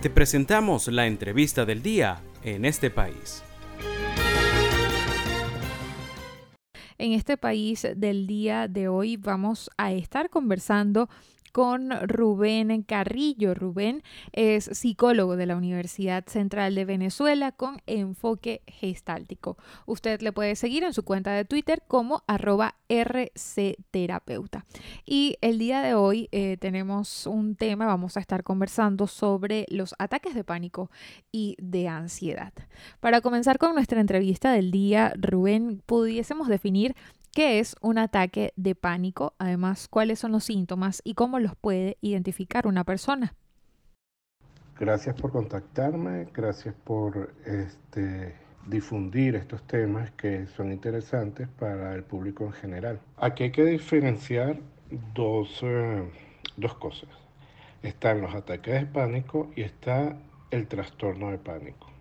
Te presentamos la entrevista del día en este país. En este país del día de hoy vamos a estar conversando con Rubén Carrillo. Rubén es psicólogo de la Universidad Central de Venezuela con enfoque gestáltico. Usted le puede seguir en su cuenta de Twitter como arroba rcterapeuta. Y el día de hoy eh, tenemos un tema, vamos a estar conversando sobre los ataques de pánico y de ansiedad. Para comenzar con nuestra entrevista del día, Rubén, pudiésemos definir ¿Qué es un ataque de pánico? Además, ¿cuáles son los síntomas y cómo puede identificar una persona? Gracias por contactarme, gracias por este, difundir estos temas que son interesantes para el público en general. Aquí hay que diferenciar dos, eh, dos cosas. Están los ataques de pánico y está el trastorno de pánico.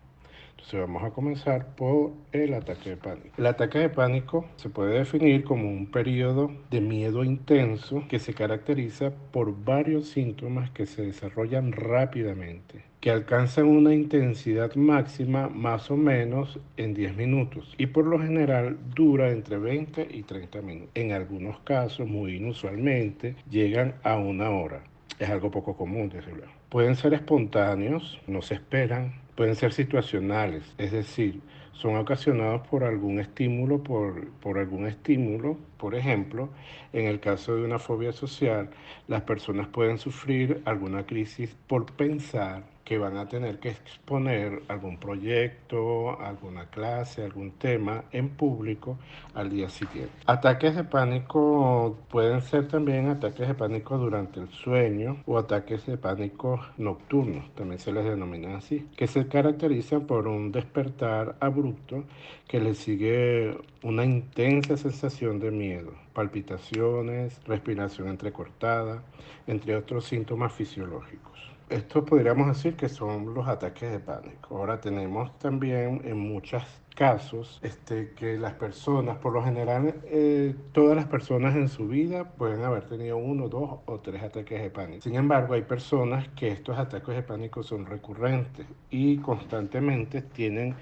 Entonces vamos a comenzar por el ataque de pánico. El ataque de pánico se puede definir como un periodo de miedo intenso que se caracteriza por varios síntomas que se desarrollan rápidamente que alcanzan una intensidad máxima más o menos en 10 minutos y por lo general dura entre 20 y 30 minutos. En algunos casos, muy inusualmente, llegan a una hora. Es algo poco común, desde luego. Pueden ser espontáneos, no se esperan, pueden ser situacionales, es decir, son ocasionados por algún estímulo, por, por, algún estímulo. Por ejemplo, en el caso de una fobia social, las personas pueden sufrir alguna crisis por pensar que van a tener que exponer algún proyecto, alguna clase, algún tema en público al día siguiente. Ataques de pánico pueden ser también ataques de pánico durante el sueño o ataques de pánico nocturnos, también se les denomina así, que se caracterizan por un despertar abrupto que le sigue una intensa sensación de miedo, palpitaciones, respiración entrecortada, entre otros síntomas fisiológicos. Estos podríamos decir que son los ataques de pánico. Ahora tenemos también en muchos casos este, que las personas, por lo general, eh, todas las personas en su vida pueden haber tenido uno, dos o tres ataques de pánico. Sin embargo, hay personas que estos ataques de pánico son recurrentes y constantemente tienen,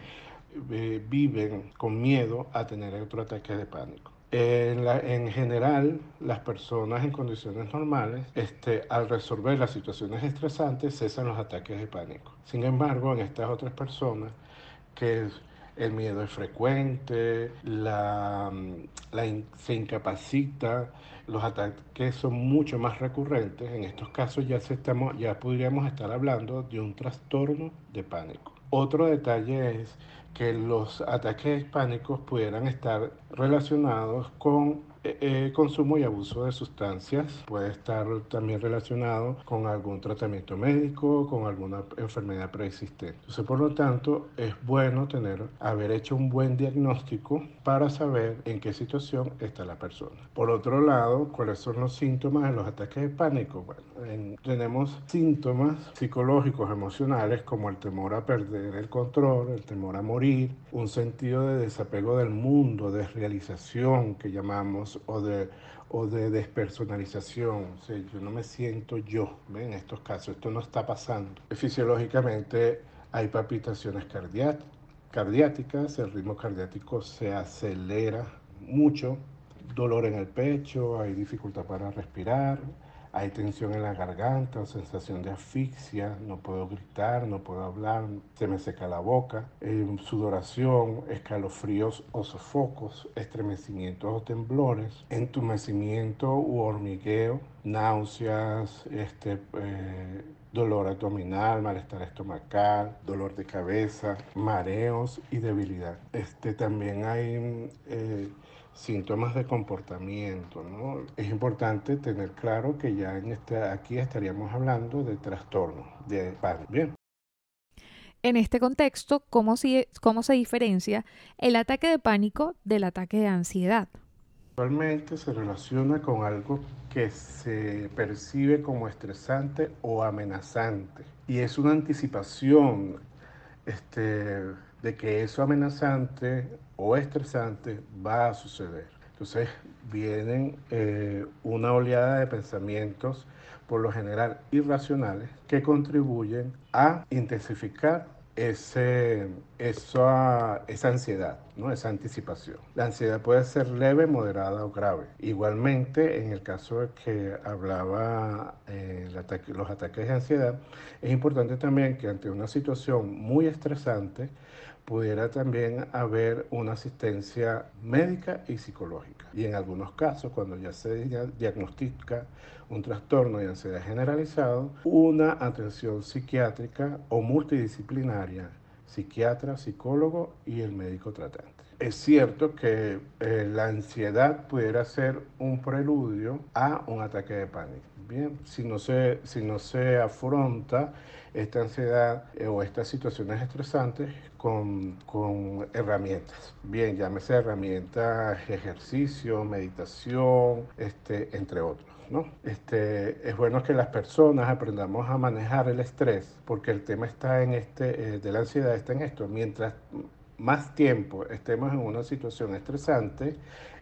eh, viven con miedo a tener otro ataque de pánico. En, general, las personas en condiciones normales, este, al resolver las situaciones estresantes, cesan los ataques de pánico. Sin embargo, en estas otras personas, que el miedo es frecuente, se incapacita, los ataques son mucho más recurrentes. En estos casos ya, se estamos, ya podríamos estar hablando de un trastorno de pánico. Otro detalle es que los ataques pánicos pudieran estar relacionados con eh, eh, consumo y abuso de sustancias puede estar también relacionado con algún tratamiento médico, con alguna enfermedad preexistente. Entonces, por lo tanto, es bueno tener, haber hecho un buen diagnóstico para saber en qué situación está la persona. Por otro lado, ¿cuáles son los síntomas de los ataques de pánico? Tenemos síntomas psicológicos, emocionales, como el temor a perder el control, el temor a morir, un sentido de desapego del mundo, de realización que llamamos o de, o de despersonalización. O yo no me siento yo en estos casos, esto no está pasando. Fisiológicamente hay palpitaciones cardiáticas, el ritmo cardiático se acelera mucho, dolor en el pecho, hay dificultad para respirar, hay tensión en la garganta sensación de asfixia, no puedo gritar, no puedo hablar, se me seca la boca, eh, sudoración, escalofríos o sofocos, estremecimientos o temblores, entumecimiento u hormigueo, náuseas, este, eh, dolor abdominal, malestar estomacal, dolor de cabeza, mareos y debilidad. Este, también hay eh, síntomas de comportamiento. ¿no? Es importante tener claro que ya en este, aquí estaríamos hablando de trastorno de pánico. Bien. En este contexto, ¿cómo se, ¿cómo se diferencia el ataque de pánico del ataque de ansiedad? Actualmente se relaciona con algo que se percibe como estresante o amenazante y es una anticipación este, de que eso amenazante o estresante va a suceder. Entonces vienen eh, una oleada de pensamientos, por lo general irracionales, que contribuyen a intensificar ese, esa, esa ansiedad, ¿no? esa anticipación. La ansiedad puede ser leve, moderada o grave. Igualmente, en el caso de que hablaba eh, los ataques de ansiedad, es importante también que ante una situación muy estresante, pudiera también haber una asistencia médica y psicológica. Y en algunos casos, cuando ya se diagnostica un trastorno de ansiedad generalizado, una atención psiquiátrica o multidisciplinaria, psiquiatra, psicólogo y el médico tratante. Es cierto que eh, la ansiedad pudiera ser un preludio a un ataque de pánico. Bien, si no se, si no se afronta esta ansiedad eh, o estas situaciones estresantes con, con, herramientas. Bien, llámese herramientas, ejercicio, meditación, este, entre otros. ¿no? Este, es bueno que las personas aprendamos a manejar el estrés, porque el tema está en este, eh, de la ansiedad está en esto. Mientras más tiempo estemos en una situación estresante,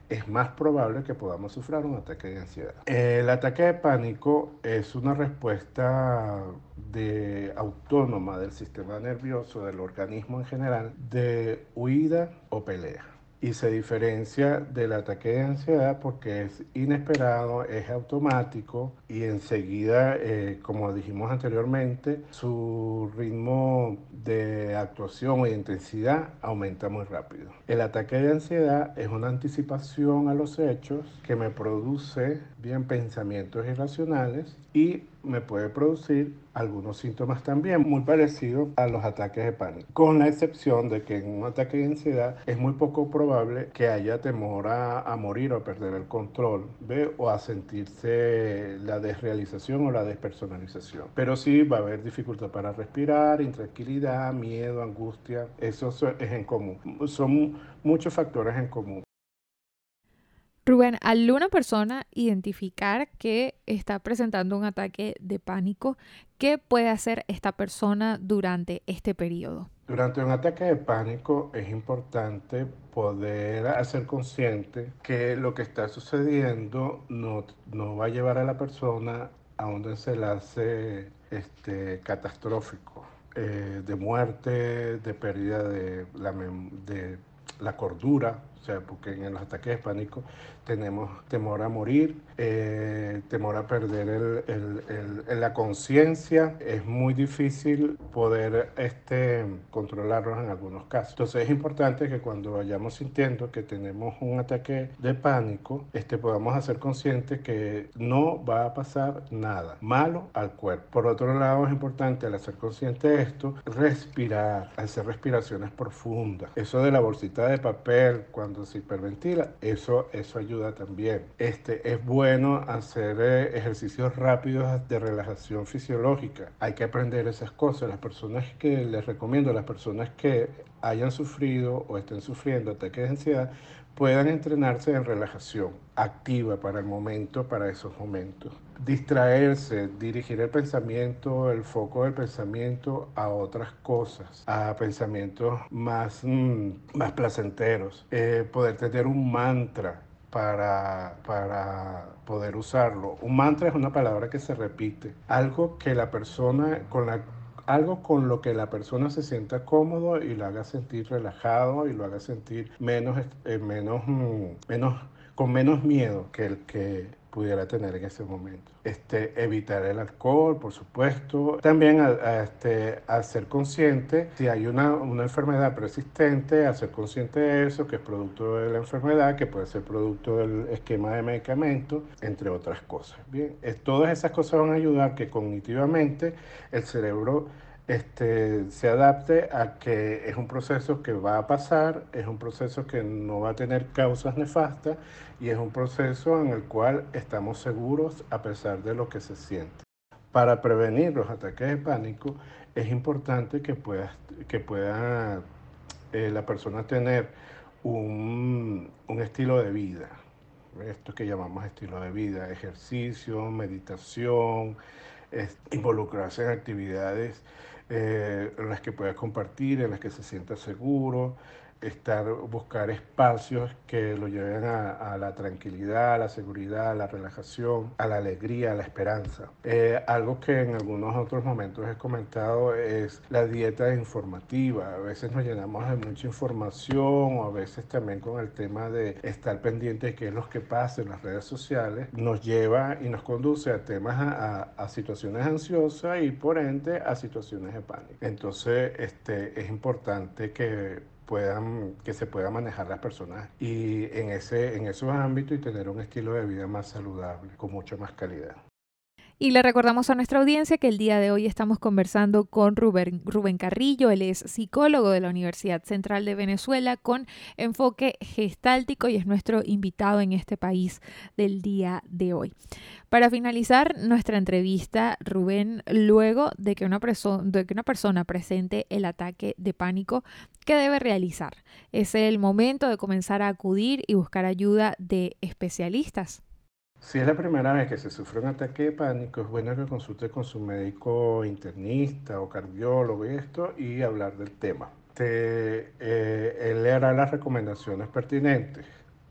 es más probable que podamos sufrir un ataque de ansiedad. El ataque de pánico es una respuesta de autónoma del sistema nervioso, del organismo en general, de huida o pelea y se diferencia del ataque de ansiedad porque es inesperado, es automático y enseguida, eh, como dijimos anteriormente, su ritmo de actuación de intensidad aumenta muy rápido. El ataque de ansiedad es una anticipación a los hechos que me produce bien pensamientos irracionales y me puede producir algunos síntomas también muy parecidos a los ataques de pánico, con la excepción de que en un ataque de ansiedad es muy poco probable que haya temor a, morir o a perder el control, ¿ve? o a sentirse la desrealización o la despersonalización. Pero sí va a haber dificultad para respirar, intranquilidad, miedo, angustia, eso es en común. Son muchos factores en común. Rubén, al una persona identificar que está presentando un ataque de pánico, ¿qué puede hacer esta persona durante este periodo? Durante un ataque de pánico es importante poder hacer consciente que lo que está sucediendo no, no va a llevar a la persona a un desenlace este, catastrófico, eh, de muerte, de pérdida de la, de la cordura, o sea, porque en los ataques de pánico tenemos temor a morir, eh, temor a perder el, la conciencia. Es muy difícil poder este, controlarlos en algunos casos. Entonces es importante que cuando vayamos sintiendo que tenemos un ataque de pánico, este, podamos hacer conscientes que no va a pasar nada malo al cuerpo. Por otro lado, es importante al hacer consciente de esto, respirar, hacer respiraciones profundas. Eso de la bolsita de papel, cuando se hiperventila, eso, eso ayuda también. Este, es bueno hacer eh, ejercicios rápidos de relajación fisiológica. Hay que aprender esas cosas. Las personas que les recomiendo, las personas que hayan sufrido o estén sufriendo ataques de ansiedad, puedan entrenarse en relajación activa para el momento, para esos momentos. Distraerse, dirigir el pensamiento, el foco del pensamiento a otras cosas, a pensamientos más, mm, más placenteros. Eh, poder tener un mantra para, para poder usarlo. Un mantra es una palabra que se repite, algo que la persona con la algo con lo que la persona se sienta cómodo y lo haga sentir relajado y lo haga sentir menos, eh, menos, mm, menos, con menos miedo que el que pudiera tener en ese momento. Este, evitar el alcohol, por supuesto. También a, este, a ser consciente si hay una, una, enfermedad persistente, a ser consciente de eso, que es producto de la enfermedad, que puede ser producto del esquema de medicamentos, entre otras cosas. Bien, todas esas cosas van a ayudar que cognitivamente el cerebro este, se adapte a que es un proceso que va a pasar, es un proceso que no va a tener causas nefastas y es un proceso en el cual estamos seguros a pesar de lo que se siente. Para prevenir los ataques de pánico es importante que pueda, que pueda eh, la persona tener un, un estilo de vida, esto que llamamos estilo de vida, ejercicio, meditación, involucrarse en actividades eh, en las que pueda compartir, en las que se sienta seguro, estar, buscar espacios que lo lleven a, la tranquilidad, a la seguridad, a la relajación, a la alegría, a la esperanza. Eh, algo que en algunos otros momentos he comentado es la dieta informativa. A veces nos llenamos de mucha información o a veces también con el tema de estar pendiente de qué es lo que pasa en las redes sociales, nos lleva y nos conduce a temas, a, a situaciones ansiosas y por ende a situaciones de pánico. Entonces, este, es importante que puedan, que se pueda manejar las personas y en, ese, en esos ámbitos y tener un estilo de vida más saludable, con mucha más calidad. Y le recordamos a nuestra audiencia que el día de hoy estamos conversando con Rubén, Rubén, Carrillo, él es psicólogo de la Universidad Central de Venezuela con enfoque gestáltico y es nuestro invitado en este país del día de hoy. Para finalizar nuestra entrevista, Rubén, luego de que una, de que una persona presente el ataque de pánico, ¿qué debe realizar? ¿Es el momento de comenzar a acudir y buscar ayuda de especialistas? Si es la primera vez que se sufre un ataque de pánico, es bueno que consulte con su médico internista o cardiólogo y esto y hablar del tema. Eh, él le hará las recomendaciones pertinentes.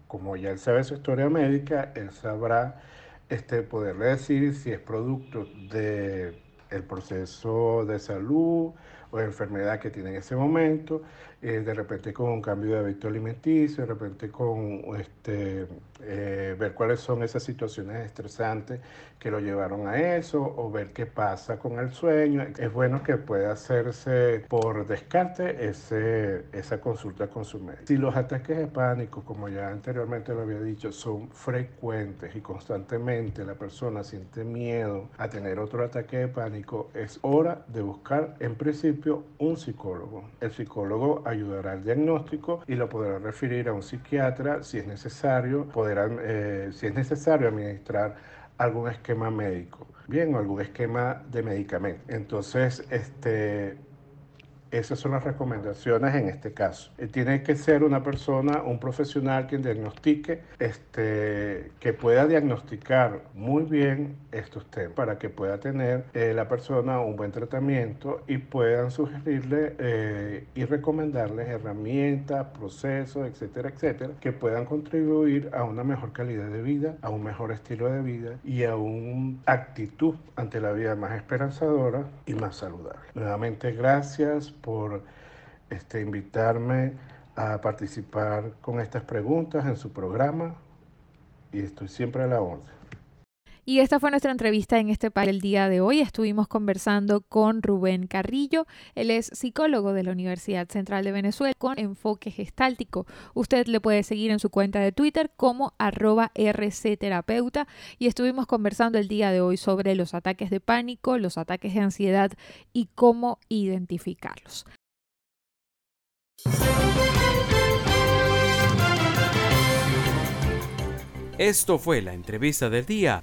Como ya él sabe su historia médica, él sabrá este, poderle decir si es producto del el proceso de salud o de enfermedad que tiene en ese momento, eh, de repente con un cambio de hábito alimenticio, de repente con este, eh, ver cuáles son esas situaciones estresantes que lo llevaron a eso o ver qué pasa con el sueño. Es bueno que pueda hacerse por descarte ese, esa consulta con su médico. Si los ataques de pánico, como ya anteriormente lo había dicho, son frecuentes y constantemente la persona siente miedo a tener otro ataque de pánico, es hora de buscar en principio un psicólogo. El psicólogo ayudará al diagnóstico y lo podrá referir a un psiquiatra si es necesario, eh, si es necesario administrar algún esquema médico, bien, o algún esquema de medicamento. Entonces, este, esas son las recomendaciones en este caso. Eh, tiene que ser una persona, un profesional quien diagnostique, este, que pueda diagnosticar muy bien estos temas para que pueda tener eh, la persona un buen tratamiento y puedan sugerirle eh, y recomendarles herramientas, procesos, etcétera, etcétera, que puedan contribuir a una mejor calidad de vida, a un mejor estilo de vida y a una actitud ante la vida más esperanzadora y más saludable. Nuevamente, gracias por este, invitarme a participar con estas preguntas en su programa y estoy siempre a la orden. Y esta fue nuestra entrevista en este panel el día de hoy. Estuvimos conversando con Rubén Carrillo. Él es psicólogo de la Universidad Central de Venezuela con enfoque gestáltico. Usted le puede seguir en su cuenta de Twitter como arroba rcterapeuta. Y estuvimos conversando el día de hoy sobre los ataques de pánico, los ataques de ansiedad y cómo identificarlos. Esto fue la entrevista del día